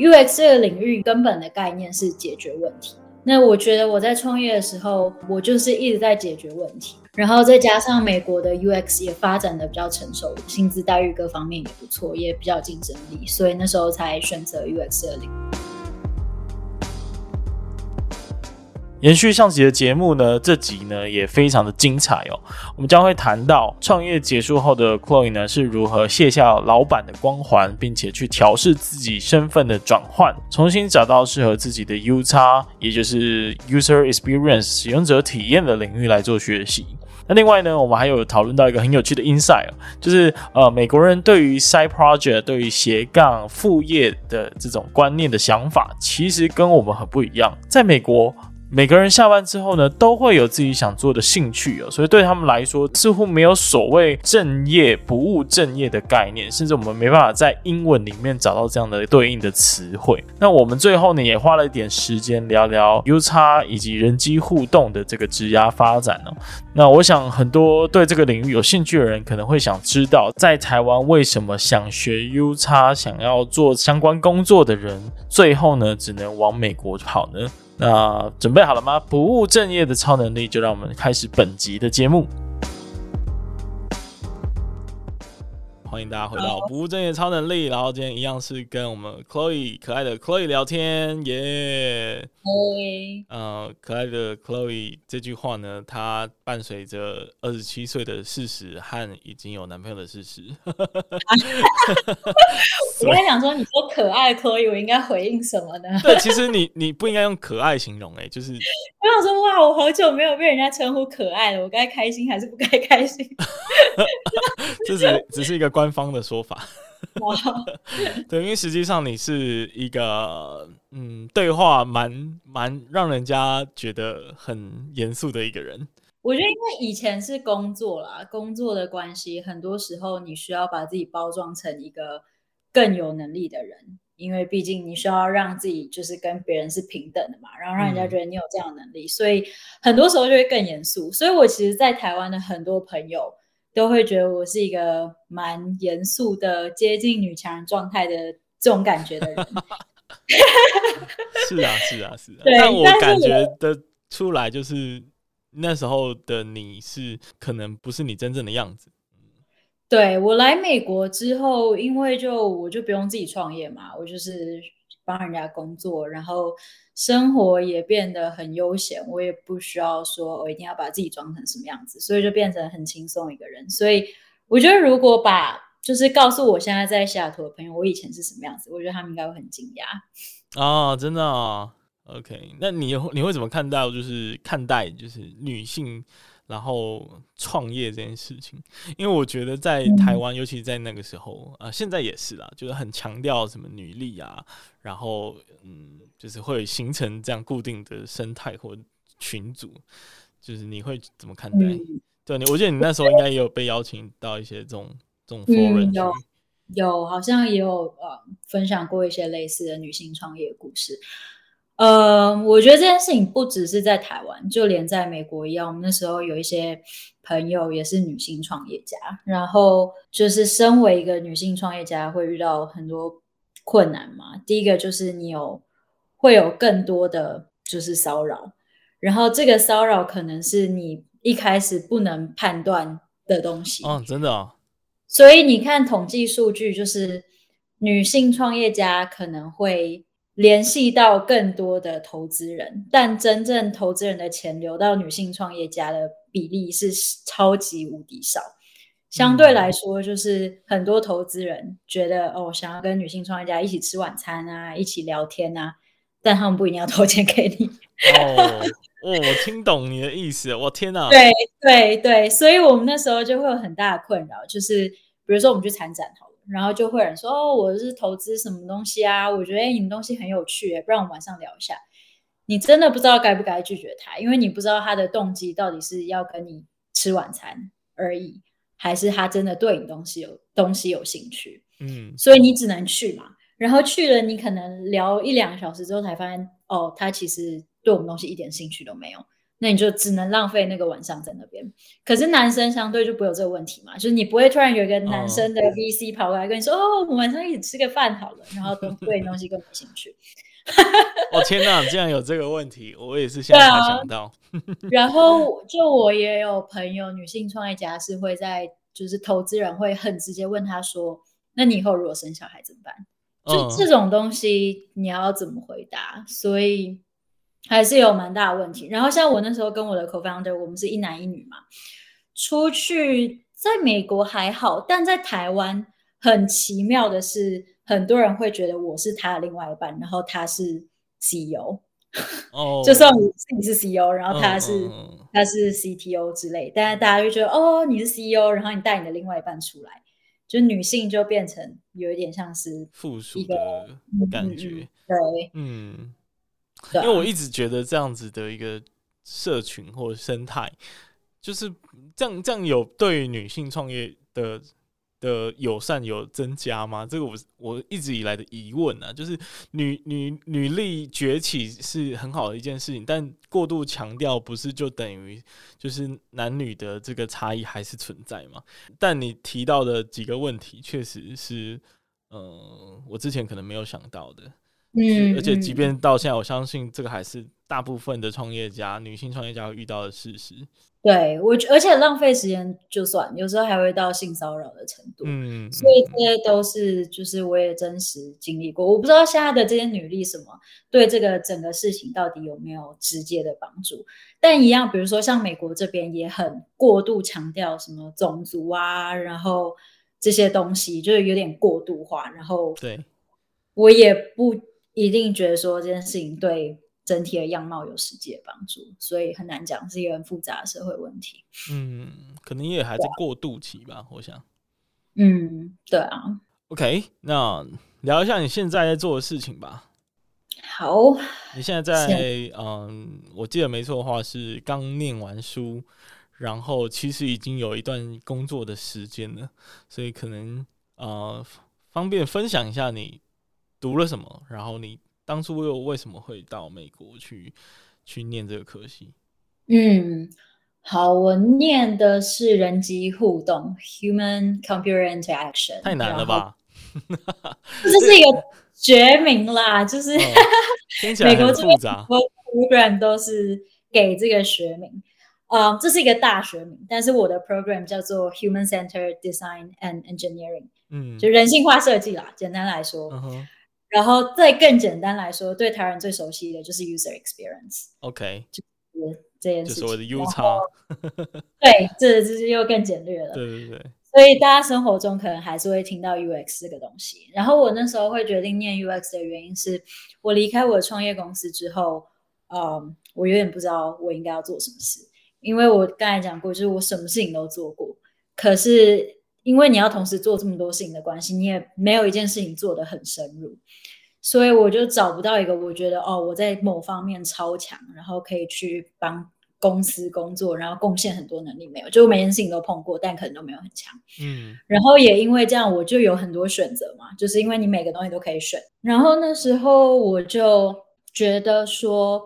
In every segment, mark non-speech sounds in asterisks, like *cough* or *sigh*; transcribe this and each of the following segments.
UX 这个领域根本的概念是解决问题。那我觉得我在创业的时候，我就是一直在解决问题，然后再加上美国的 UX 也发展的比较成熟，薪资待遇各方面也不错，也比较竞争力，所以那时候才选择 UX 这个领域。延续上集的节目呢，这集呢也非常的精彩哦。我们将会谈到创业结束后的 Chloe 呢是如何卸下老板的光环，并且去调试自己身份的转换，重新找到适合自己的 U 叉也就是 User Experience 使用者体验的领域来做学习。那另外呢，我们还有讨论到一个很有趣的 insight，就是呃美国人对于 side project 对于斜杠副业的这种观念的想法，其实跟我们很不一样。在美国。每个人下班之后呢，都会有自己想做的兴趣哦，所以对他们来说，似乎没有所谓正业不务正业的概念，甚至我们没办法在英文里面找到这样的对应的词汇。那我们最后呢，也花了一点时间聊聊 UX 以及人机互动的这个职涯发展哦。那我想很多对这个领域有兴趣的人，可能会想知道，在台湾为什么想学 UX、想要做相关工作的人，最后呢，只能往美国跑呢？那准备好了吗？不务正业的超能力，就让我们开始本集的节目。欢迎大家回到不务正业超能力，然后今天一样是跟我们 Chloe 可爱的 Chloe 聊天，耶！嘿，呃，可爱的 Chloe 这句话呢，它伴随着二十七岁的事实和已经有男朋友的事实。*laughs* 我跟你讲说，你说可爱 Chloe，我应该回应什么呢？对，其实你你不应该用可爱形容，欸，哎，就是 *laughs* 我想说，哇，我好久没有被人家称呼可爱了，我该开心还是不该开心？*laughs* 这只只是一个关。官方的说法，*laughs* 对，因为实际上你是一个嗯，对话蛮蛮让人家觉得很严肃的一个人。我觉得因为以前是工作啦，工作的关系，很多时候你需要把自己包装成一个更有能力的人，因为毕竟你需要让自己就是跟别人是平等的嘛，然后让人家觉得你有这样的能力，嗯、所以很多时候就会更严肃。所以我其实，在台湾的很多朋友。都会觉得我是一个蛮严肃的、接近女强人状态的这种感觉的人。是啊，是啊，是啊。但我感觉的出来，就是那时候的你是可能不是你真正的样子。对，我来美国之后，因为就我就不用自己创业嘛，我就是。帮人家工作，然后生活也变得很悠闲。我也不需要说我一定要把自己装成什么样子，所以就变成很轻松一个人。所以我觉得，如果把就是告诉我现在在西雅图的朋友，我以前是什么样子，我觉得他们应该会很惊讶。哦，真的哦？OK，那你你会怎么看待？就是看待就是女性。然后创业这件事情，因为我觉得在台湾，嗯、尤其在那个时候啊、呃，现在也是啦，就是很强调什么女力啊，然后嗯，就是会形成这样固定的生态或群组，就是你会怎么看待？嗯、对，你我记得你那时候应该也有被邀请到一些这种这种 forum、嗯、有有，好像也有呃分享过一些类似的女性创业故事。呃，我觉得这件事情不只是在台湾，就连在美国一样。我们那时候有一些朋友也是女性创业家，然后就是身为一个女性创业家，会遇到很多困难嘛。第一个就是你有会有更多的就是骚扰，然后这个骚扰可能是你一开始不能判断的东西。哦，真的哦。所以你看统计数据，就是女性创业家可能会。联系到更多的投资人，但真正投资人的钱流到女性创业家的比例是超级无敌少。相对来说，就是很多投资人觉得哦，想要跟女性创业家一起吃晚餐啊，一起聊天啊，但他们不一定要投钱给你。哦，哦，我听懂你的意思，我天哪！对对对，所以我们那时候就会有很大的困扰，就是比如说我们去参展。然后就会有人说哦，我是投资什么东西啊？我觉得你们东西很有趣，不然我们晚上聊一下。你真的不知道该不该拒绝他，因为你不知道他的动机到底是要跟你吃晚餐而已，还是他真的对你东西有东西有兴趣。嗯，所以你只能去嘛。然后去了，你可能聊一两个小时之后才发现，哦，他其实对我们东西一点兴趣都没有。那你就只能浪费那个晚上在那边。可是男生相对就不会有这个问题嘛，就是你不会突然有一个男生的 VC 跑过来跟你说：“哦，哦，我们晚上一起吃个饭好了。”然后都对东西更没兴趣。哦天哪，竟然有这个问题，我也是 *laughs* 现在才想到。然后就我也有朋友，女性创业家是会在，就是投资人会很直接问他说：“那你以后如果生小孩怎么办？”就这种东西你要怎么回答？所以还是有蛮大的问题。然后像我那时候跟我的 co-founder，我们是一男一女嘛，出去在美国还好，但在台湾很奇妙的是，很多人会觉得我是他的另外一半，然后他是 CEO。哦，就算我自己是 CEO，然后他是、嗯、他是 CTO 之类，但是大家就觉得哦，你是 CEO，然后你带你的另外一半出来，就女性就变成有一点像是附属的感觉，嗯、对，嗯，因为我一直觉得这样子的一个社群或生态，就是这样这样有对女性创业的。的友善有增加吗？这个我我一直以来的疑问啊，就是女女女力崛起是很好的一件事情，但过度强调不是就等于就是男女的这个差异还是存在吗？但你提到的几个问题，确实是，呃，我之前可能没有想到的。嗯，而且即便到现在，我相信这个还是大部分的创业家，女性创业家会遇到的事实。对我，而且浪费时间就算，有时候还会到性骚扰的程度。嗯，所以这些都是就是我也真实经历过。我不知道现在的这些女力什么对这个整个事情到底有没有直接的帮助。但一样，比如说像美国这边也很过度强调什么种族啊，然后这些东西就是有点过度化。然后，对，我也不。一定觉得说这件事情对整体的样貌有实际的帮助，所以很难讲，是一个很复杂的社会问题。嗯，可能也还在过渡期吧，我想。嗯，对啊。OK，那聊一下你现在在做的事情吧。好，你现在在嗯，我记得没错的话是刚念完书，然后其实已经有一段工作的时间了，所以可能呃方便分享一下你。读了什么？然后你当初又为什么会到美国去去念这个科系？嗯，好，我念的是人机互动 （Human Computer Interaction）。太难了吧？这 *laughs* 是一个学名啦，就是、哦、*laughs* 美国这边 program 都是给这个学名。嗯，这是一个大学名，但是我的 program 叫做 Human Centered Design and Engineering，嗯，就人性化设计啦。简单来说。嗯然后再更简单来说，对台湾人最熟悉的就是 user experience。OK，就是这件事情。就是我的 U 叉。对，这这是又更简略了。对对对。所以大家生活中可能还是会听到 UX 这个东西。然后我那时候会决定念 UX 的原因是，我离开我的创业公司之后，嗯，我有点不知道我应该要做什么事，因为我刚才讲过，就是我什么事情都做过，可是。因为你要同时做这么多事情的关系，你也没有一件事情做得很深入，所以我就找不到一个我觉得哦，我在某方面超强，然后可以去帮公司工作，然后贡献很多能力没有，就每件事情都碰过，但可能都没有很强。嗯，然后也因为这样，我就有很多选择嘛，就是因为你每个东西都可以选。然后那时候我就觉得说，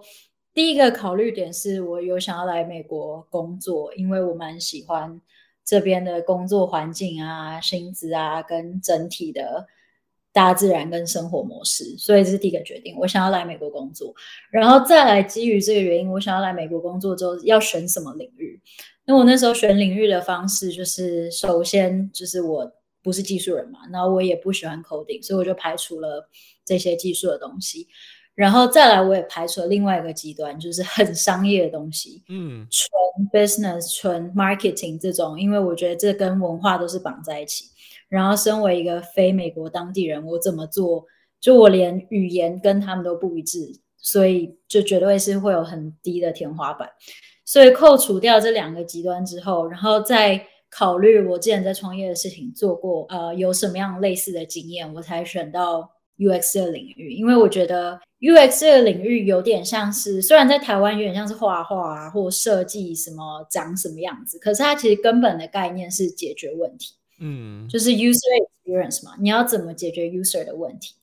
第一个考虑点是我有想要来美国工作，因为我蛮喜欢。这边的工作环境啊、薪资啊，跟整体的大自然跟生活模式，所以这是第一个决定。我想要来美国工作，然后再来基于这个原因，我想要来美国工作之后要选什么领域？那我那时候选领域的方式就是，首先就是我不是技术人嘛，然后我也不喜欢 coding，所以我就排除了这些技术的东西。然后再来，我也排除了另外一个极端，就是很商业的东西，嗯，纯 business、纯 marketing 这种，因为我觉得这跟文化都是绑在一起。然后，身为一个非美国当地人，我怎么做，就我连语言跟他们都不一致，所以就绝对是会有很低的天花板。所以，扣除掉这两个极端之后，然后再考虑我之前在创业的事情做过，呃，有什么样类似的经验，我才选到。UX 的领域，因为我觉得 UX 的领域有点像是，虽然在台湾有点像是画画啊，或设计什么长什么样子，可是它其实根本的概念是解决问题，嗯，就是 user experience 嘛，你要怎么解决 user 的问题？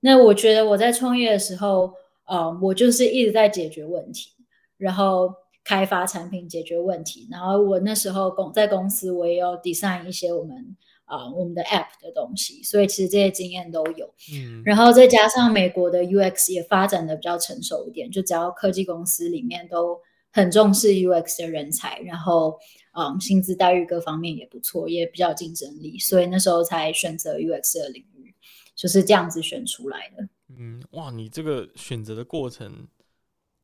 那我觉得我在创业的时候，呃，我就是一直在解决问题，然后开发产品解决问题。然后我那时候公在公司，我也有 design 一些我们啊、呃、我们的 app 的东西，所以其实这些经验都有。嗯，然后再加上美国的 UX 也发展的比较成熟一点，就只要科技公司里面都很重视 UX 的人才，然后嗯薪资待遇各方面也不错，也比较竞争力，所以那时候才选择 UX 的领域，就是这样子选出来的。嗯，哇，你这个选择的过程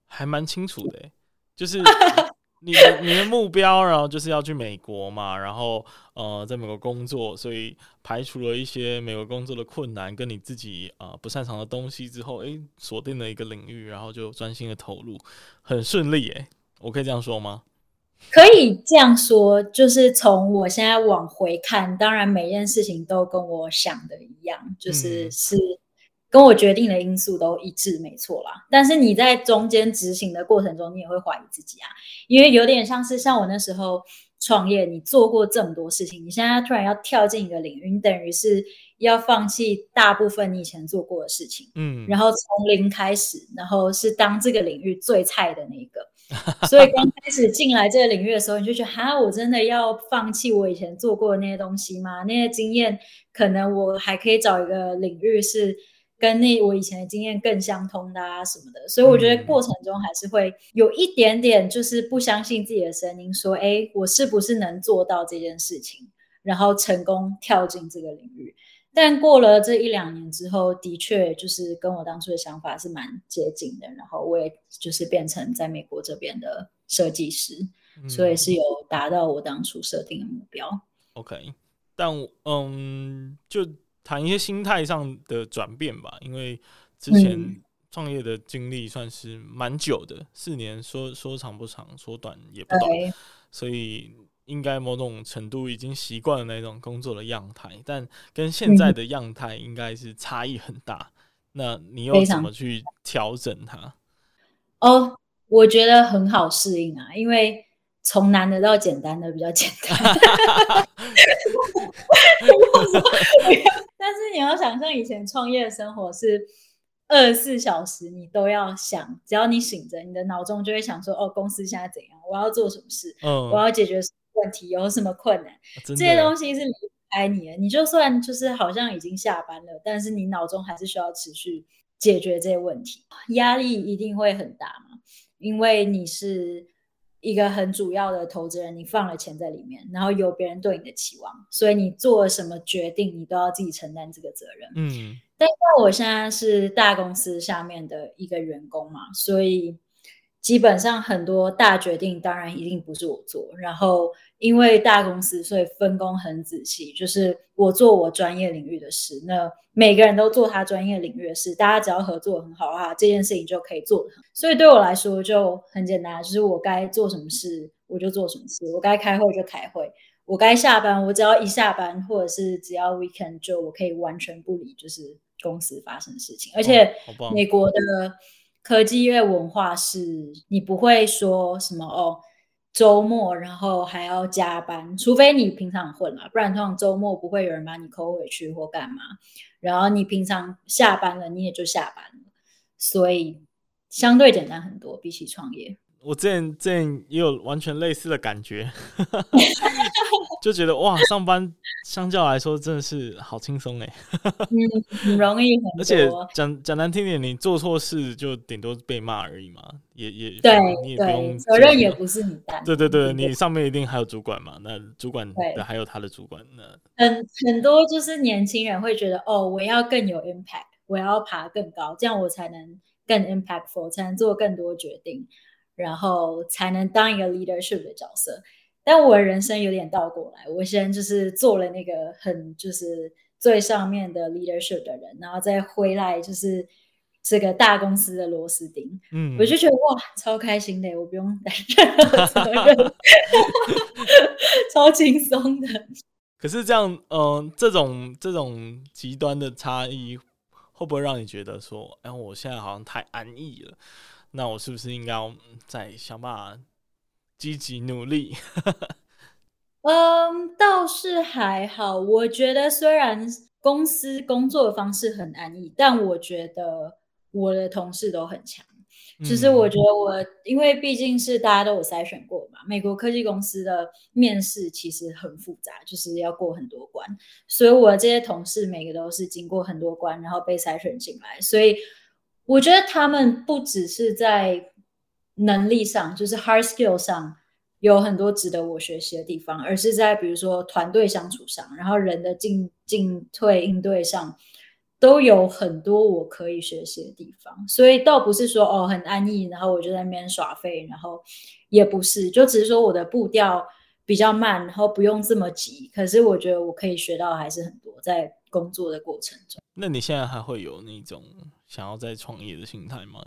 还蛮清楚的，就是 *laughs* 你的你的目标，然后就是要去美国嘛，然后呃，在美国工作，所以排除了一些美国工作的困难，跟你自己啊、呃、不擅长的东西之后，诶，锁定了一个领域，然后就专心的投入，很顺利，诶，我可以这样说吗？可以这样说，就是从我现在往回看，当然每件事情都跟我想的一样，就是是。嗯跟我决定的因素都一致，没错啦。但是你在中间执行的过程中，你也会怀疑自己啊，因为有点像是像我那时候创业，你做过这么多事情，你现在突然要跳进一个领域，你等于是要放弃大部分你以前做过的事情，嗯，然后从零开始，然后是当这个领域最菜的那个。所以刚开始进来这个领域的时候，你就觉得哈，我真的要放弃我以前做过的那些东西吗？那些经验，可能我还可以找一个领域是。跟那我以前的经验更相通的啊什么的，所以我觉得过程中还是会有一点点就是不相信自己的声音，说，哎，我是不是能做到这件事情，然后成功跳进这个领域。但过了这一两年之后，的确就是跟我当初的想法是蛮接近的，然后我也就是变成在美国这边的设计师，所以是有达到我当初设定的目标。OK，但嗯，就。谈一些心态上的转变吧，因为之前创业的经历算是蛮久的，四年说说长不长，说短也不短，所以应该某种程度已经习惯了那种工作的样态，但跟现在的样态应该是差异很大。那你又怎么去调整它？哦，我觉得很好适应啊，因为从难的到简单的比较简单。但是你要想象以前创业的生活是二十四小时，你都要想，只要你醒着，你的脑中就会想说：“哦，公司现在怎样？我要做什么事？嗯、我要解决什么问题？有什么困难？”这些东西是离不开你的。你就算就是好像已经下班了，但是你脑中还是需要持续解决这些问题，压力一定会很大嘛，因为你是。一个很主要的投资人，你放了钱在里面，然后有别人对你的期望，所以你做什么决定，你都要自己承担这个责任。嗯，但因为我现在是大公司下面的一个员工嘛，所以。基本上很多大决定当然一定不是我做，然后因为大公司，所以分工很仔细，就是我做我专业领域的事，那每个人都做他专业领域的事，大家只要合作很好的话，这件事情就可以做。所以对我来说就很简单，就是我该做什么事我就做什么事，我该开会就开会，我该下班我只要一下班或者是只要 weekend 就我可以完全不理，就是公司发生的事情，而且美国的。科技业文化是你不会说什么哦，周末然后还要加班，除非你平常混了，不然通常周末不会有人把你扣回去或干嘛。然后你平常下班了，你也就下班了，所以相对简单很多，比起创业。我之前之前也有完全类似的感觉，*laughs* 就觉得哇，上班相较来说真的是好轻松哎，嗯，很容易很多，而且讲讲难听点，你做错事就顶多被骂而已嘛，也也对，你也不用责任也不是你担，对对对，你上面一定还有主管嘛，那主管的还有他的主管，那很很多就是年轻人会觉得哦，我要更有 impact，我要爬更高，这样我才能更 impactful，才能做更多决定。然后才能当一个 leadership 的角色，但我人生有点倒过来，我先就是做了那个很就是最上面的 leadership 的人，然后再回来就是这个大公司的螺丝钉。嗯，我就觉得哇，超开心的，我不用担任责任，*laughs* 超轻松的。*laughs* 可是这样，嗯、呃，这种这种极端的差异，会不会让你觉得说，哎，我现在好像太安逸了？那我是不是应该要再想办法积极努力？*laughs* 嗯，倒是还好。我觉得虽然公司工作的方式很安逸，但我觉得我的同事都很强。其实我觉得我，因为毕竟是大家都有筛选过嘛，美国科技公司的面试其实很复杂，就是要过很多关，所以我这些同事每个都是经过很多关，然后被筛选进来，所以我觉得他们不只是在能力上，就是 hard skill 上有很多值得我学习的地方，而是在比如说团队相处上，然后人的进进退应对上。都有很多我可以学习的地方，所以倒不是说哦很安逸，然后我就在那边耍废，然后也不是，就只是说我的步调比较慢，然后不用这么急。可是我觉得我可以学到还是很多，在工作的过程中。那你现在还会有那种想要再创业的心态吗？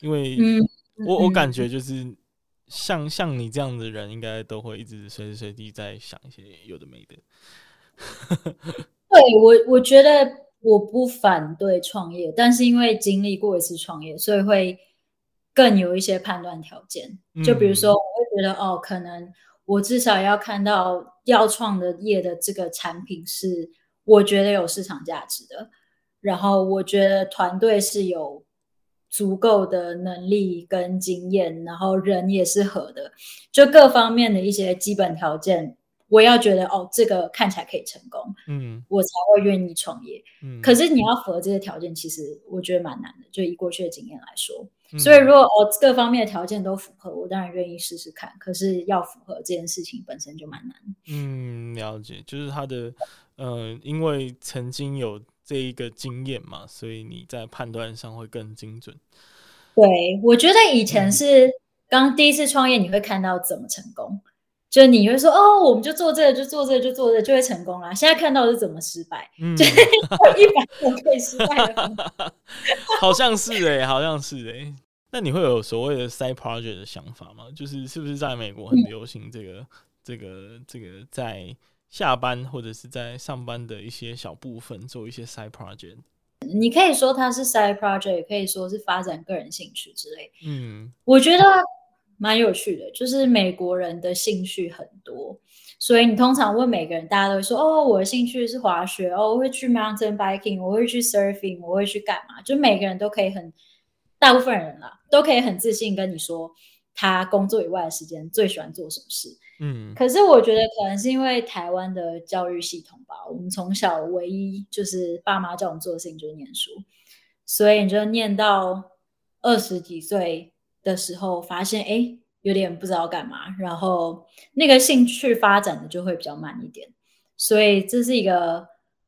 因为我、嗯、我感觉就是像像你这样的人，应该都会一直随时随地在想一些有的没的。*laughs* 对我，我觉得。我不反对创业，但是因为经历过一次创业，所以会更有一些判断条件。就比如说，我会觉得、嗯、哦，可能我至少要看到要创的业的这个产品是我觉得有市场价值的，然后我觉得团队是有足够的能力跟经验，然后人也是合的，就各方面的一些基本条件。我要觉得哦，这个看起来可以成功，嗯，我才会愿意创业。嗯，可是你要符合这些条件，其实我觉得蛮难的。就以过去的经验来说，嗯、所以如果哦各方面的条件都符合，我当然愿意试试看。可是要符合这件事情本身就蛮难。嗯，了解，就是他的，呃，因为曾经有这一个经验嘛，所以你在判断上会更精准。对，我觉得以前是刚第一次创业，你会看到怎么成功。就你会说哦，我们就做这个，就做这个，就做这个，就会成功啦。现在看到的是怎么失败，嗯，就一百种可以失败的。*laughs* 好像是哎、欸，好像是哎、欸。那你会有所谓的 side project 的想法吗？就是是不是在美国很流行这个、嗯、这个、这个在下班或者是在上班的一些小部分做一些 side project？你可以说它是 side project，也可以说是发展个人兴趣之类。嗯，我觉得。蛮有趣的，就是美国人的兴趣很多，所以你通常问每个人，大家都会说：“哦，我的兴趣是滑雪，哦，我会去 mountain biking，我会去 surfing，我会去干嘛？”就每个人都可以很，大部分人啦，都可以很自信跟你说，他工作以外的时间最喜欢做什么事。嗯，可是我觉得可能是因为台湾的教育系统吧，我们从小唯一就是爸妈叫我们做的事情就是念书，所以你就念到二十几岁。的时候发现哎，有点不知道干嘛，然后那个兴趣发展的就会比较慢一点，所以这是一个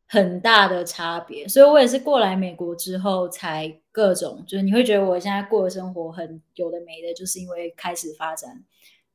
很大的差别。所以我也是过来美国之后才各种，就是你会觉得我现在过的生活很有的没的，就是因为开始发展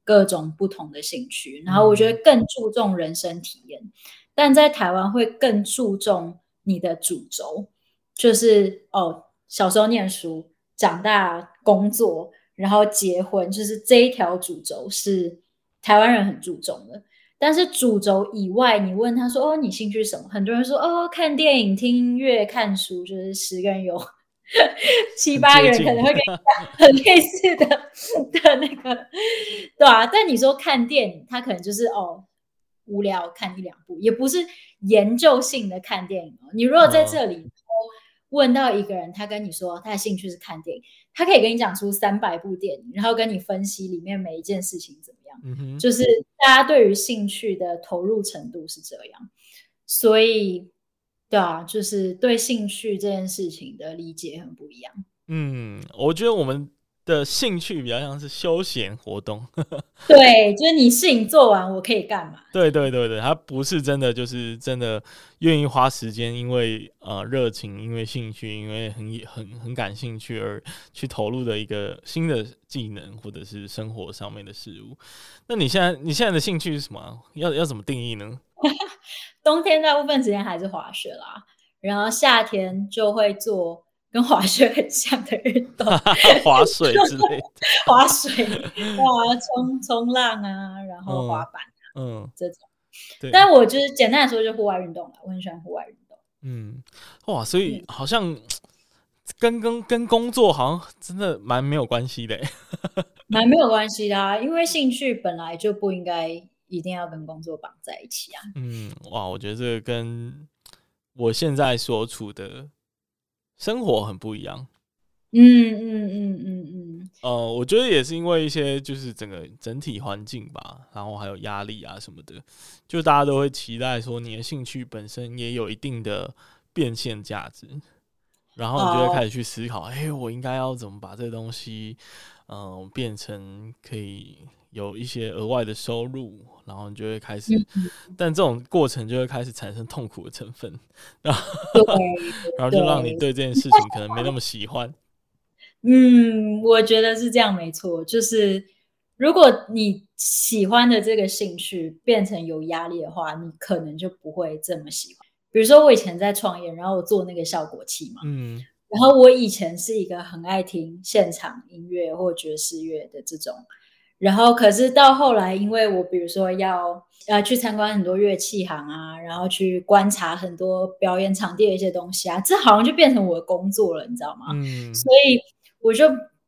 各种不同的兴趣，然后我觉得更注重人生体验，嗯、但在台湾会更注重你的主轴，就是哦，小时候念书，长大工作。然后结婚，就是这一条主轴是台湾人很注重的。但是主轴以外，你问他说：“哦，你兴趣是什么？”很多人说：“哦，看电影、听音乐、看书。”就是十个人有 *laughs* 七八个人可能会跟你讲很类似的的那个，对啊。但你说看电影，他可能就是哦无聊看一两部，也不是研究性的看电影哦。你如果在这里。哦问到一个人，他跟你说他的兴趣是看电影，他可以跟你讲出三百部电影，然后跟你分析里面每一件事情怎么样。嗯哼，就是大家对于兴趣的投入程度是这样，所以对啊，就是对兴趣这件事情的理解很不一样。嗯，我觉得我们。的兴趣比较像是休闲活动，*laughs* 对，就是你事情做完，我可以干嘛？对对对对，他不是真的，就是真的愿意花时间，因为呃热情，因为兴趣，因为很很很感兴趣而去投入的一个新的技能或者是生活上面的事物。那你现在你现在的兴趣是什么？要要怎么定义呢？*laughs* 冬天大部分时间还是滑雪啦，然后夏天就会做。跟滑雪很像的运动，*laughs* 滑水之类的，*laughs* 滑水，哇，冲冲浪啊，然后滑板啊，嗯，嗯这种。对，但我就是简单来说，就户外运动了。我很喜欢户外运动。嗯，哇，所以好像跟跟跟工作好像真的蛮没有关系的，*laughs* 蛮没有关系的啊，因为兴趣本来就不应该一定要跟工作绑在一起啊。嗯，哇，我觉得这个跟我现在所处的。生活很不一样，嗯嗯嗯嗯嗯。呃，我觉得也是因为一些就是整个整体环境吧，然后还有压力啊什么的，就大家都会期待说你的兴趣本身也有一定的变现价值，然后你就会开始去思考，哎、oh. 欸，我应该要怎么把这东西，嗯、呃，变成可以有一些额外的收入，然后你就会开始，但这种过程就会开始产生痛苦的成分，*laughs* 然后，然后就让你对这件事情可能没那么喜欢。嗯，我觉得是这样，没错。就是如果你喜欢的这个兴趣变成有压力的话，你可能就不会这么喜欢。比如说，我以前在创业，然后我做那个效果器嘛，嗯，然后我以前是一个很爱听现场音乐或爵士乐的这种，然后可是到后来，因为我比如说要要去参观很多乐器行啊，然后去观察很多表演场地的一些东西啊，这好像就变成我的工作了，你知道吗？嗯，所以。我就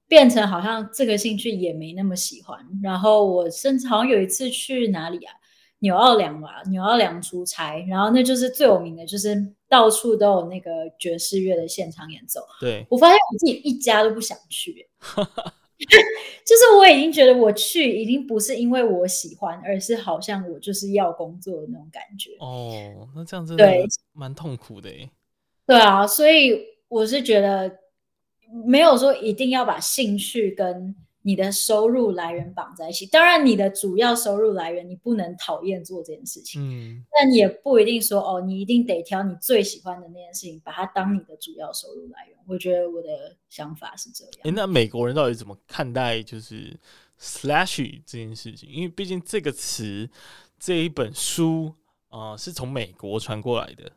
变成好像这个兴趣也没那么喜欢，然后我甚至好像有一次去哪里啊，纽奥良吧，纽奥良出差，然后那就是最有名的，就是到处都有那个爵士乐的现场演奏。对，我发现我自己一家都不想去，*laughs* *laughs* 就是我已经觉得我去已经不是因为我喜欢，而是好像我就是要工作的那种感觉。哦，那这样真的蛮痛苦的耶。对啊，所以我是觉得。没有说一定要把兴趣跟你的收入来源绑在一起。当然，你的主要收入来源你不能讨厌做这件事情，嗯，但你也不一定说哦，你一定得挑你最喜欢的那件事情，把它当你的主要收入来源。我觉得我的想法是这样。诶，那美国人到底怎么看待就是 slashy 这件事情？因为毕竟这个词这一本书啊，呃，是从美国传过来的。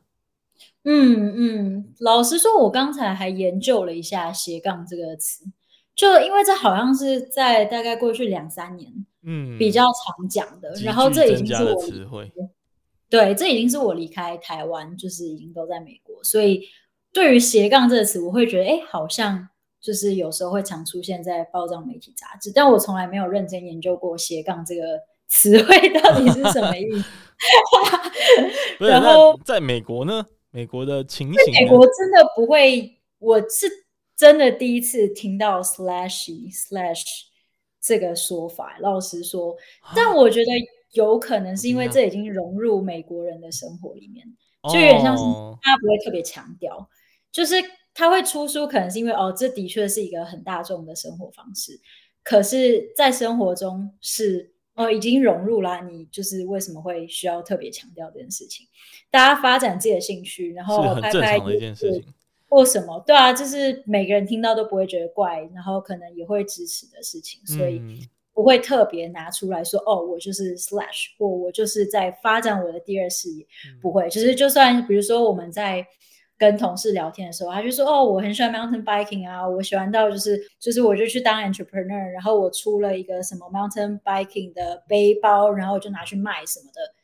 嗯嗯，老实说，我刚才还研究了一下斜杠这个词，就因为这好像是在大概过去两三年，嗯，比较常讲的。然后这已经是我词汇，对，这已经是我离开台湾，就是已经都在美国，所以对于斜杠这个词，我会觉得，哎，好像就是有时候会常出现在报章、媒体、杂志，但我从来没有认真研究过斜杠这个词汇 *laughs* 到底是什么意思。*laughs* 然后在美国呢？美国的情形，美国真的不会，我是真的第一次听到 slashy slash 这个说法。老实说，但我觉得有可能是因为这已经融入美国人的生活里面，就有点像是他不会特别强调，就是他会出书，可能是因为哦，这的确是一个很大众的生活方式，可是，在生活中是。哦，已经融入了。你就是为什么会需要特别强调这件事情？大家发展自己的兴趣，然后拍拍一件事情，或什么？对啊，就是每个人听到都不会觉得怪，然后可能也会支持的事情，所以不会特别拿出来说、嗯、哦，我就是 slash 或我就是在发展我的第二事业，嗯、不会。其实就算比如说我们在。跟同事聊天的时候，他就说：“哦，我很喜欢 mountain biking 啊，我喜欢到就是就是我就去当 entrepreneur，然后我出了一个什么 mountain biking 的背包，然后我就拿去卖什么的。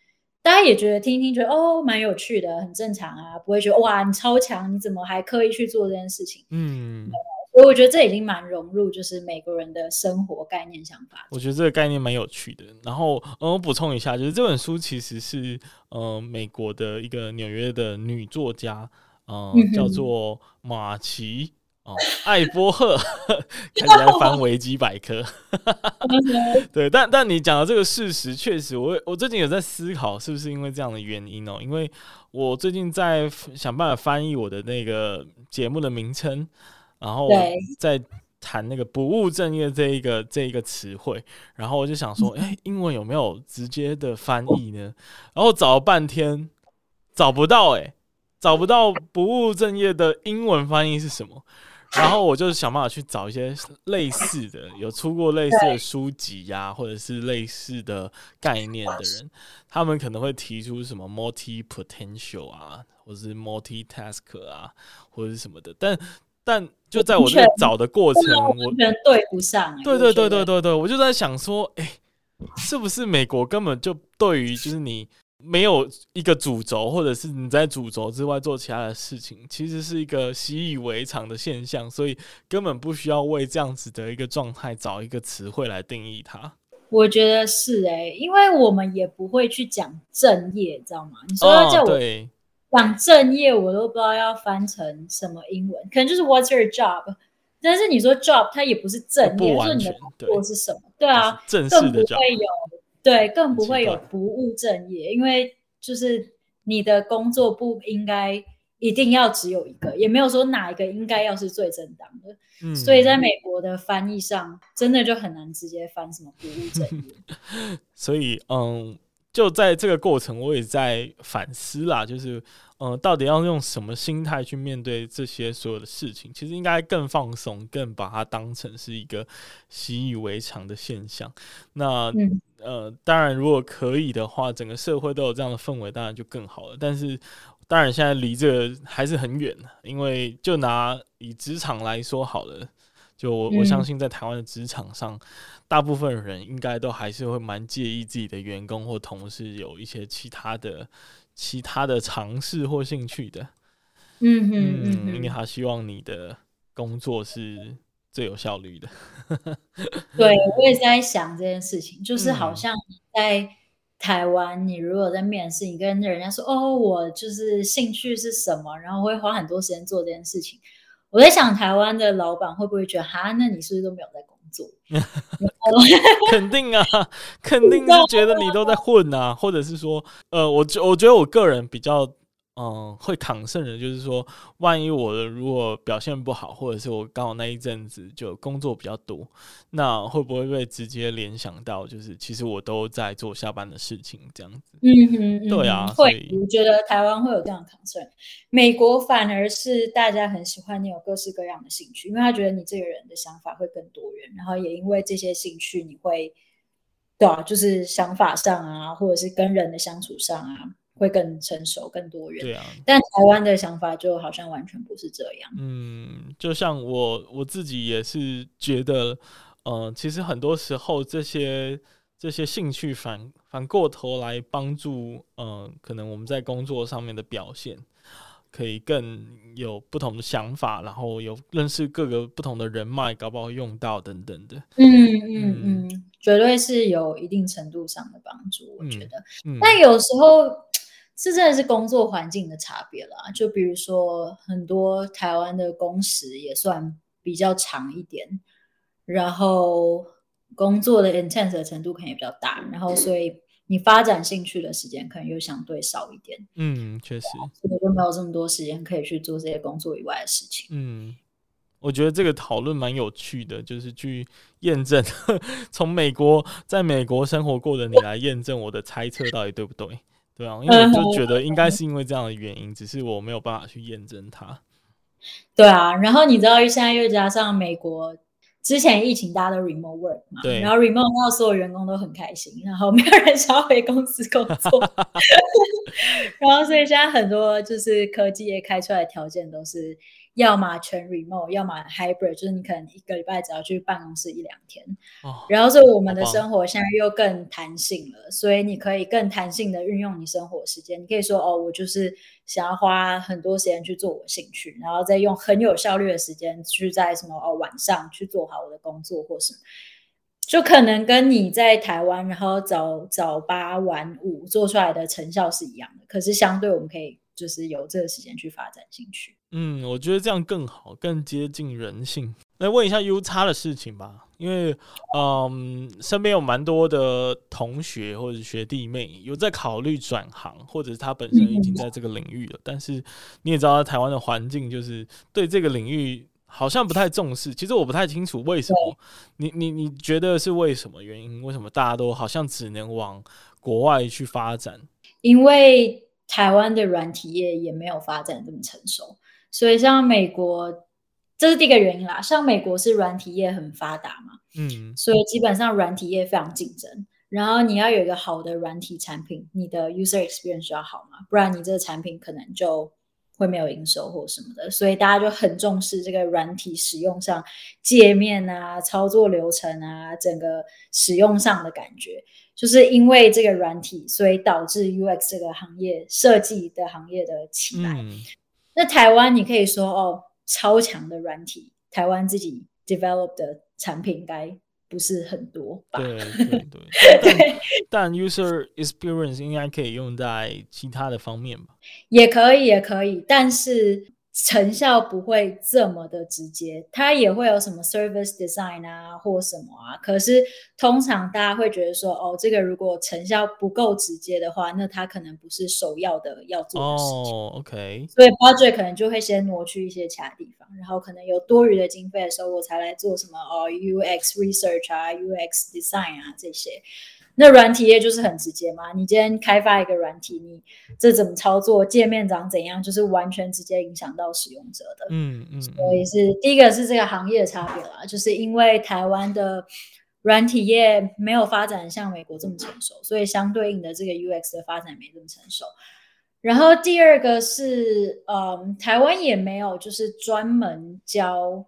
大家也觉得听一听，觉得哦，蛮有趣的，很正常啊，不会觉得哇，你超强，你怎么还刻意去做这件事情？嗯，所以我觉得这已经蛮融入就是美国人的生活概念想法。我觉得这个概念蛮有趣的。然后，嗯，我补充一下，就是这本书其实是呃美国的一个纽约的女作家。”嗯，叫做玛琪哦，*laughs* 艾波赫看起来翻维基百科。*laughs* 对，但但你讲的这个事实，确实我，我我最近有在思考，是不是因为这样的原因哦？因为我最近在想办法翻译我的那个节目的名称，然后在谈那个不务正业这一个这一个词汇，然后我就想说，哎、欸，英文有没有直接的翻译呢？然后找了半天找不到、欸，哎。找不到不务正业的英文翻译是什么，然后我就想办法去找一些类似的，有出过类似的书籍呀、啊，或者是类似的概念的人，他们可能会提出什么 multi potential 啊，或者是 multitasker 啊，或者是什么的。但但就在我这个找的过程，我完全对不上。对对对对对对，我就在想说，哎，是不是美国根本就对于就是你。没有一个主轴，或者是你在主轴之外做其他的事情，其实是一个习以为常的现象，所以根本不需要为这样子的一个状态找一个词汇来定义它。我觉得是诶、欸，因为我们也不会去讲正业，知道吗？你说要叫我讲正业，我都不知道要翻成什么英文，可能就是 What's your job？但是你说 job，它也不是正业，不完全说你的工作是什么？对，啊，正式的 job 不会有，对，更不会有不务正业，因为就是你的工作不应该一定要只有一个，也没有说哪一个应该要是最正当的。嗯，所以在美国的翻译上，真的就很难直接翻什么不务正业。*laughs* 所以，嗯。就在这个过程，我也在反思啦，就是，呃，到底要用什么心态去面对这些所有的事情？其实应该更放松，更把它当成是一个习以为常的现象。那，嗯、呃，当然，如果可以的话，整个社会都有这样的氛围，当然就更好了。但是，当然现在离这个还是很远，因为就拿以职场来说好了，就我，我相信在台湾的职场上。嗯大部分人应该都还是会蛮介意自己的员工或同事有一些其他的、其他的尝试或兴趣的。嗯哼嗯哼，因为他希望你的工作是最有效率的。对，*laughs* 我也在想这件事情，就是好像在台湾，你如果在面试，你跟人家说：“哦，我就是兴趣是什么？”然后会花很多时间做这件事情。我在想，台湾的老板会不会觉得：“哈，那你是不是都没有在工作？” *laughs* 肯定啊，肯定是觉得你都在混啊，或者是说，呃，我觉我觉得我个人比较。嗯，会扛胜的，就是说，万一我的如果表现不好，或者是我刚好那一阵子就工作比较多，那会不会被直接联想到，就是其实我都在做下班的事情这样子？嗯哼，对啊，会。我觉得台湾会有这样的抗胜，美国反而是大家很喜欢你有各式各样的兴趣，因为他觉得你这个人的想法会更多元，然后也因为这些兴趣，你会对啊，就是想法上啊，或者是跟人的相处上啊。会更成熟、更多元。对啊，但台湾的想法就好像完全不是这样。嗯，就像我我自己也是觉得，呃，其实很多时候这些这些兴趣反反过头来帮助，呃，可能我们在工作上面的表现可以更有不同的想法，然后有认识各个不同的人脉，搞不好用到等等的。嗯嗯嗯，嗯，绝对是有一定程度上的帮助，我觉得。嗯嗯、但有时候。这真的是工作环境的差别啦，就比如说很多台湾的工时也算比较长一点，然后工作的 intense 的程度可能也比较大，然后所以你发展兴趣的时间可能又相对少一点。嗯，确实，所以就没有这么多时间可以去做这些工作以外的事情。嗯，我觉得这个讨论蛮有趣的，就是去验证 *laughs* 从美国在美国生活过的你来验证我的猜测到底对不对。对啊，因为我就觉得应该是因为这样的原因，只是我没有办法去验证它。对啊，然后你知道，现在又加上美国之前疫情大家都 remote work 嘛，对，然后 remote 到所有员工都很开心，然后没有人 *laughs* 想要回公司工作，*laughs* 然后所以现在很多就是科技业开出来的条件都是。要么全 remote，要么 hybrid，就是你可能一个礼拜只要去办公室一两天。哦，然后所以我们的生活现在又更弹性了，所以你可以更弹性的运用你生活时间。你可以说哦，我就是想要花很多时间去做我兴趣，然后再用很有效率的时间去在什么哦晚上去做好我的工作或什么，就可能跟你在台湾然后早早八晚五做出来的成效是一样的，可是相对我们可以就是有这个时间去发展兴趣。嗯，我觉得这样更好，更接近人性。来问一下 U 叉的事情吧，因为嗯，身边有蛮多的同学或者学弟妹有在考虑转行，或者是他本身已经在这个领域了。但是你也知道，台湾的环境就是对这个领域好像不太重视。其实我不太清楚为什么。你你你觉得是为什么原因？为什么大家都好像只能往国外去发展？因为台湾的软体业也没有发展这么成熟。所以，像美国，这是第一个原因啦。像美国是软体业很发达嘛，嗯，所以基本上软体业非常竞争。然后你要有一个好的软体产品，你的 user experience 需要好嘛，不然你这个产品可能就会没有营收或什么的。所以大家就很重视这个软体使用上界面啊、操作流程啊、整个使用上的感觉。就是因为这个软体，所以导致 UX 这个行业设计的行业的起来。嗯那台湾你可以说哦，超强的软体，台湾自己 develop 的产品应该不是很多吧？对 *laughs* 对对，但，但 user experience 应该可以用在其他的方面吧？也可以，也可以，但是成效不会这么的直接，它也会有什么 service design 啊或什么啊。可是通常大家会觉得说，哦，这个如果成效不够直接的话，那它可能不是首要的要做的事情。哦，OK。所以 budget 可能就会先挪去一些其他地方，然后可能有多余的经费的时候，我才来做什么哦 UX research 啊，UX design 啊这些。那软体业就是很直接嘛，你今天开发一个软体，你这怎么操作，界面长怎样，就是完全直接影响到使用者的。嗯嗯，所以是第一个是这个行业的差别啦，就是因为台湾的软体业没有发展像美国这么成熟，所以相对应的这个 UX 的发展没这么成熟。然后第二个是，嗯，台湾也没有就是专门教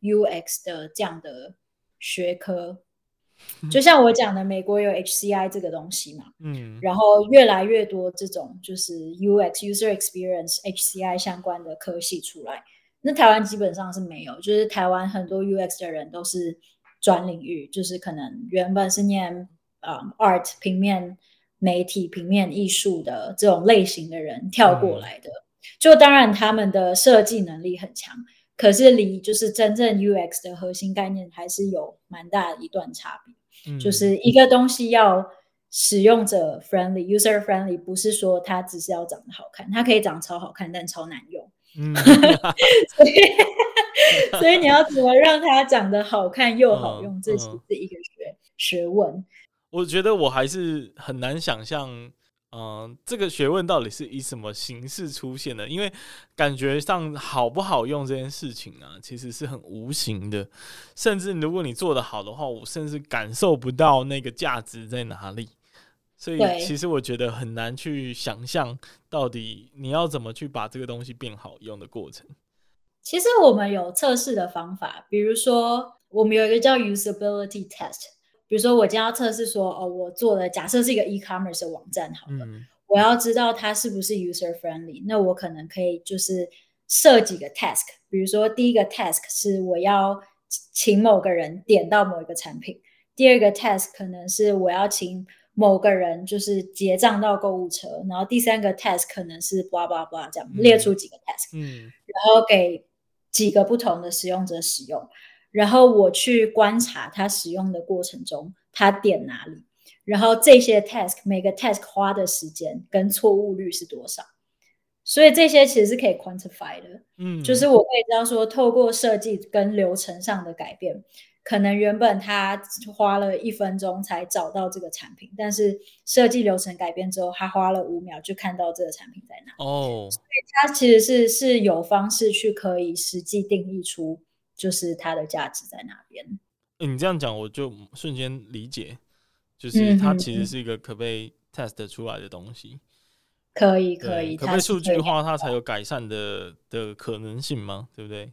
UX 的这样的学科。就像我讲的，美国有 HCI 这个东西嘛，嗯，然后越来越多这种就是 UX User Experience HCI 相关的科系出来，那台湾基本上是没有，就是台湾很多 UX 的人都是转领域，就是可能原本是念啊、um, Art 平面媒体平面艺术的这种类型的人跳过来的，嗯、就当然他们的设计能力很强。可是离就是真正 UX 的核心概念还是有蛮大的一段差别，嗯，就是一个东西要使用者 friendly、user friendly，不是说它只是要长得好看，它可以长得超好看，但超难用。嗯，*laughs* 所以 *laughs* 所以你要怎么让它长得好看又好用，嗯，这是一个学学问。我觉得我还是很难想象。嗯，这个学问到底是以什么形式出现的？因为感觉上好不好用这件事情啊，其实是很无形的。甚至如果你做得好的话，我甚至感受不到那个价值在哪里。所以，其实我觉得很难去想象到底你要怎么去把这个东西变好用的过程。其实我们有测试的方法，比如说我们有一个叫 usability test。比如说，我今天要测试说，哦，我做的假设是一个 e-commerce 的网站，好了，嗯，我要知道它是不是 user friendly，那我可能可以就是设几个 task。比如说，第一个 task 是我要请某个人点到某一个产品，第二个 task 可能是我要请某个人就是结账到购物车，然后第三个 task 可能是 blah blah blah 这样列出几个 task，嗯，然后给几个不同的使用者使用。然后我去观察他使用的过程中，他点哪里，然后这些 task 每个 task 花的时间跟错误率是多少，所以这些其实是可以 quantify 的。嗯，就是我可以知道说，透过设计跟流程上的改变，可能原本他花了一分钟才找到这个产品，但是设计流程改变之后，他花了五秒就看到这个产品在哪。哦，所以他其实是是有方式去可以实际定义出。就是它的价值在哪边？你这样讲，我就瞬间理解，就是它其实是一个可被 test 出来的东西。可以，可以，可被数据化，它才有改善的的可能性吗？对不对？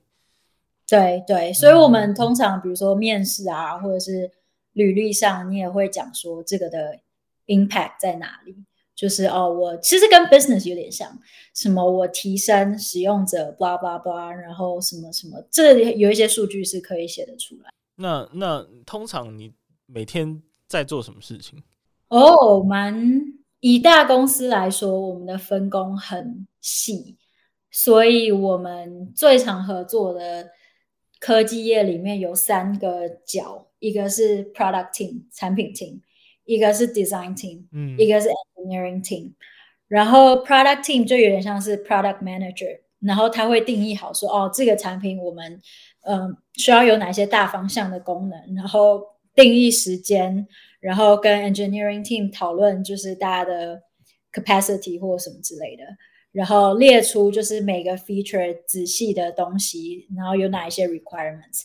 对对，所以我们通常比如说面试啊，或者是履历上，你也会讲说这个的 impact 在哪里。就是哦，我其实跟 business 有点像，什么我提升使用者，blah blah blah，然后什么什么，这里有一些数据是可以写得出来。那那通常你每天在做什么事情？哦，蛮以大公司来说，我们的分工很细，所以我们最常合作的科技业里面有三个角，一个是 product team 产品 team。一个是 design team，嗯，一个是 engineering team，然后 product team 就有点像是 product manager，然后他会定义好说，哦，这个产品我们嗯、呃、需要有哪些大方向的功能，然后定义时间，然后跟 engineering team 讨论就是大家的 capacity 或什么之类的，然后列出就是每个 feature 仔细的东西，然后有哪一些 requirements，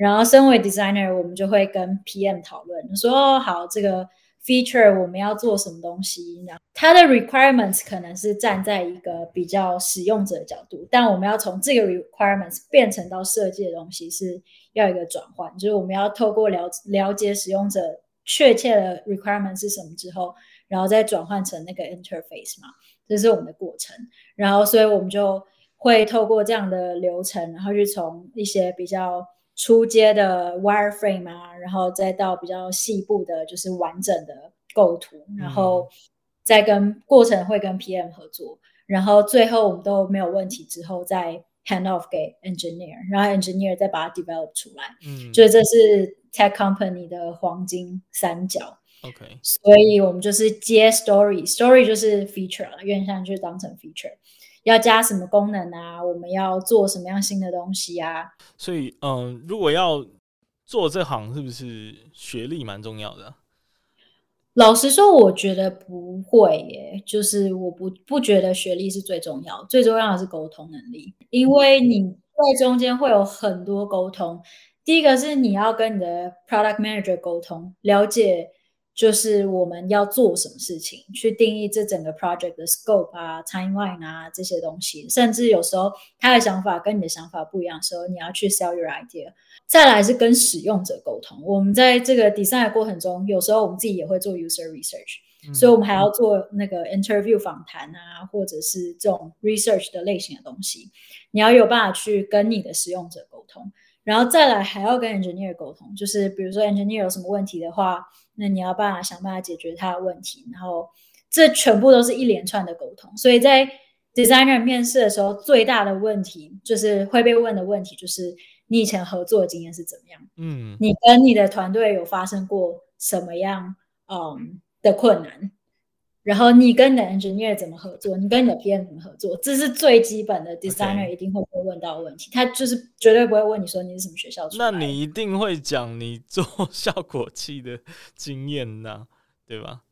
然后身为 designer 我们就会跟 PM 讨论，说好这个。feature 我们要做什么东西？然后它的 requirements 可能是站在一个比较使用者的角度，但我们要从这个 requirements 变成到设计的东西是要一个转换，就是我们要透过了了解使用者确切的 requirements 是什么之后，然后再转换成那个 interface 嘛，这是我们的过程。然后所以我们就会透过这样的流程，然后去从一些比较。初阶的 wireframe 啊，然后再到比较细部的，就是完整的构图，然后再跟过程会跟 PM 合作，然后最后我们都没有问题之后，再 hand off 给 engineer，然后 engineer 再把它 develop 出来。嗯，所以这是 tech company 的黄金三角。OK，所以我们就是接 story，story 就是 feature 了，有点像就是当成 feature，要加什么功能啊？我们要做什么样新的东西啊？所以，嗯，如果要做这行，是不是学历蛮重要的？老实说，我觉得不会耶，就是我不不觉得学历是最重要，最重要的是沟通能力，因为你在中间会有很多沟通。第一个是你要跟你的 product manager 沟通，了解。就是我们要做什么事情，去定义这整个 project 的 scope 啊、timeline 啊这些东西，甚至有时候他的想法跟你的想法不一样的时候，你要去 sell your idea。再来是跟使用者沟通，我们在这个 design 的过程中，有时候我们自己也会做 user research，嗯，所以我们还要做那个 interview 访谈啊，或者是这种 research 的类型的东西，你要有办法去跟你的使用者沟通。然后再来还要跟 engineer 沟通，就是比如说 engineer 有什么问题的话，那你要办法想办法解决他的问题。然后这全部都是一连串的沟通。所以在 designer 面试的时候，最大的问题就是会被问的问题就是你以前合作的经验是怎么样？嗯，你跟你的团队有发生过什么样嗯的困难？然后你跟你的 engineer 怎么合作？你跟你的 PM 怎么合作？这是最基本的 designer 一定会被问到的问题。他就是绝对不会问你说你是什么学校出来的。那你一定会讲你做效果器的经验呐，对吧？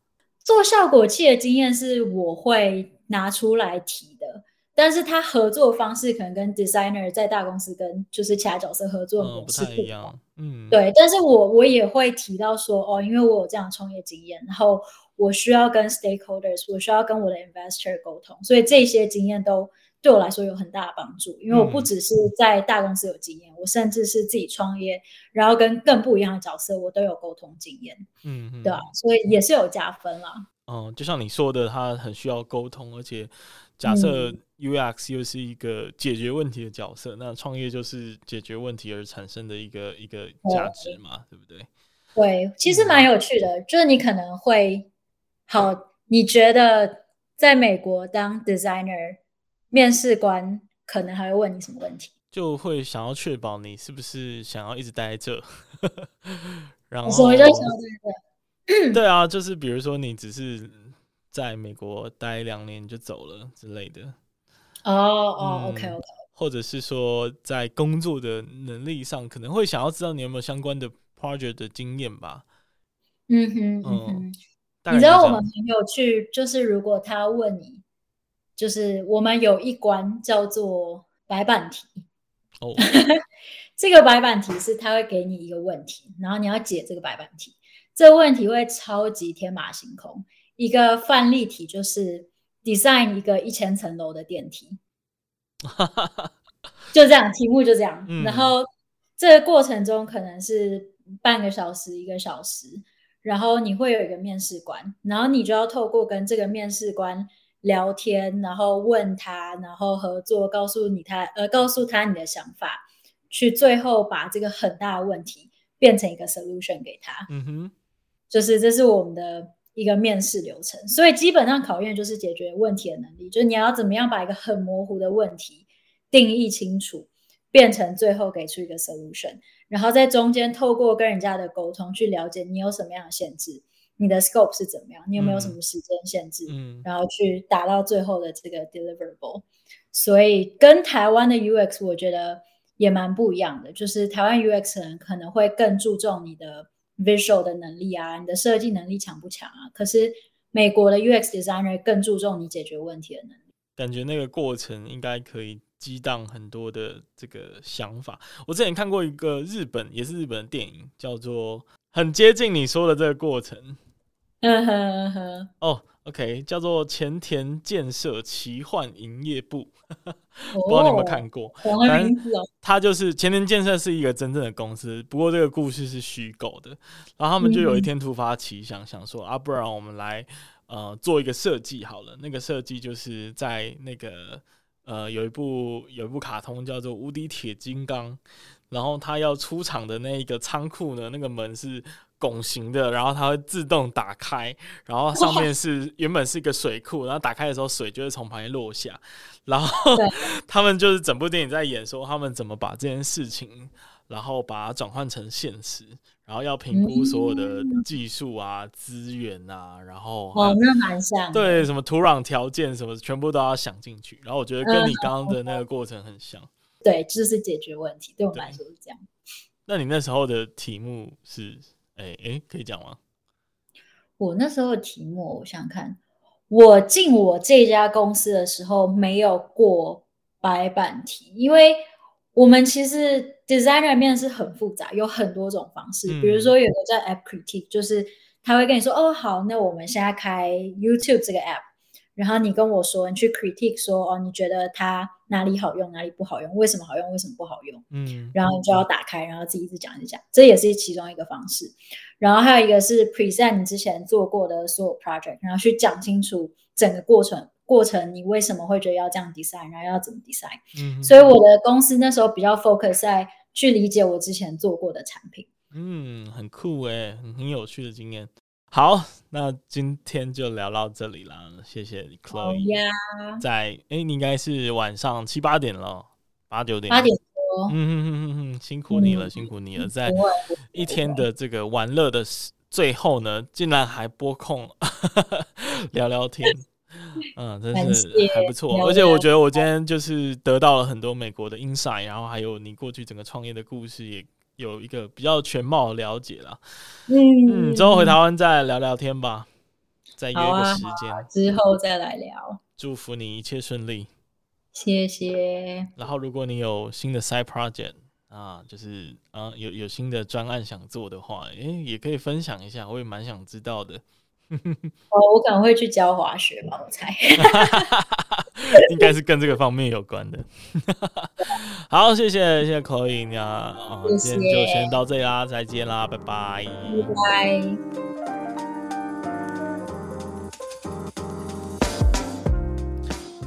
做效果器的经验是我会拿出来提的，但是他合作方式可能跟 designer 在大公司跟就是其他角色合作模式不，嗯，不太一样。嗯，对。但是我我也会提到说哦，因为我有这样的创业经验，然后。我需要跟 stakeholders，我需要跟我的 investor 沟通，所以这些经验都对我来说有很大的帮助。因为我不只是在大公司有经验，嗯、我甚至是自己创业，然后跟更不一样的角色，我都有沟通经验。嗯，嗯，对啊，所以也是有加分啦。嗯，就像你说的，他很需要沟通，而且假设 UX 又是一个解决问题的角色，嗯、那创业就是解决问题而产生的一个一个价值嘛，对，对不对？对，其实蛮有趣的，嗯、就是你可能会。好，你觉得在美国当 designer，面试官可能还会问你什么问题？就会想要确保你是不是想要一直待在这。*laughs* 然后，什么叫想要待在这？对啊，就是比如说你只是在美国待两年就走了之类的。哦哦，OK OK。或者是说在工作的能力上，可能会想要知道你有没有相关的 project 的经验吧。嗯哼，嗯哼。你知道我们很有趣，就是如果他问你，就是我们有一关叫做白板题。哦，*laughs* 这个白板题是他会给你一个问题，然后你要解这个白板题。这个问题会超级天马行空。一个范例题就是 design 一个一千层楼的电梯，*laughs* 就这样，题目就这样。嗯，然后这个过程中可能是半个小时，一个小时。然后你会有一个面试官，然后你就要透过跟这个面试官聊天，然后问他，然后合作，告诉你他，呃，告诉他你的想法，去最后把这个很大的问题变成一个 solution 给他。嗯哼，就是这是我们的一个面试流程，所以基本上考验就是解决问题的能力，就是你要怎么样把一个很模糊的问题定义清楚，变成最后给出一个 solution。然后在中间透过跟人家的沟通去了解你有什么样的限制，你的 scope 是怎么样，你有没有什么时间限制，嗯，然后去达到最后的这个 deliverable。所以跟台湾的 UX 我觉得也蛮不一样的，就是台湾 UX 人可能会更注重你的 visual 的能力啊，你的设计能力强不强啊？可是美国的 UX designer 更注重你解决问题的能力。感觉那个过程应该可以。激荡很多的这个想法。我之前看过一个日本，也是日本的电影，叫做很接近你说的这个过程。嗯哼嗯哼。哦，OK，叫做前田建设奇幻营业部，不知道你有没有看过？反正他就是前田建设是一个真正的公司，不过这个故事是虚构的。然后他们就有一天突发奇想，想说啊，不然我们来呃做一个设计好了。那个设计就是在那个。呃，有一部有一部卡通叫做《无敌铁金刚》，然后他要出场的那一个仓库呢，那个门是拱形的，然后它会自动打开，然后上面是原本是一个水库，然后打开的时候水就会从旁边落下，然后 *laughs* 他们就是整部电影在演说他们怎么把这件事情，然后把它转换成现实，然后要评估所有的技术啊、资源啊，然后哦，那蛮像对什么土壤条件什么全部都要想进去，然后我觉得跟你刚刚的那个过程很像，对，就是解决问题，对我们来说是这样。那你那时候的题目是？哎哎，可以讲吗？我那时候的题目，我想想看，我进我这家公司的时候没有过白板题，因为我们其实 designer 面试很复杂，有很多种方式。嗯、比如说有个叫 app critique，就是他会跟你说，哦，好，那我们现在开 YouTube 这个 app。然后你跟我说，你去 critique 说哦，你觉得它哪里好用，哪里不好用，为什么好用，为什么不好用？嗯，然后你就要打开，然后自己一直讲一直讲，这也是其中一个方式。然后还有一个是 present 你之前做过的所有 project，然后去讲清楚整个过程，过程你为什么会觉得要这样 design，然后要怎么 design。嗯，所以我的公司那时候比较 focus 在去理解我之前做过的产品。嗯，很酷诶，很有趣的经验。好，那今天就聊到这里啦。谢谢 Chloe。在哎、欸，你应该是晚上七八点了，八九点。八点多。嗯嗯嗯嗯嗯，辛苦你了，嗯、辛苦你了。在一天的这个玩乐的最后呢，竟然还拨空 *laughs* 聊聊天。嗯，真是还不错。而且我觉得我今天就是得到了很多美国的 insight，然后还有你过去整个创业的故事也。有一个比较全貌的了解了，嗯，嗯，之后回台湾再聊聊天吧，再约个时间，啊，之后再来聊。祝福你一切顺利，谢谢。然后，如果你有新的 side project 啊，就是啊，有有新的专案想做的话，诶、欸，也可以分享一下，我也蛮想知道的。*laughs* 哦，我可能会去教滑雪吧，我猜。*laughs* 应该是跟这个方面有关的。好，谢谢谢谢 Chloe 啊，今天就先到这里啦，再见啦，拜拜，拜拜。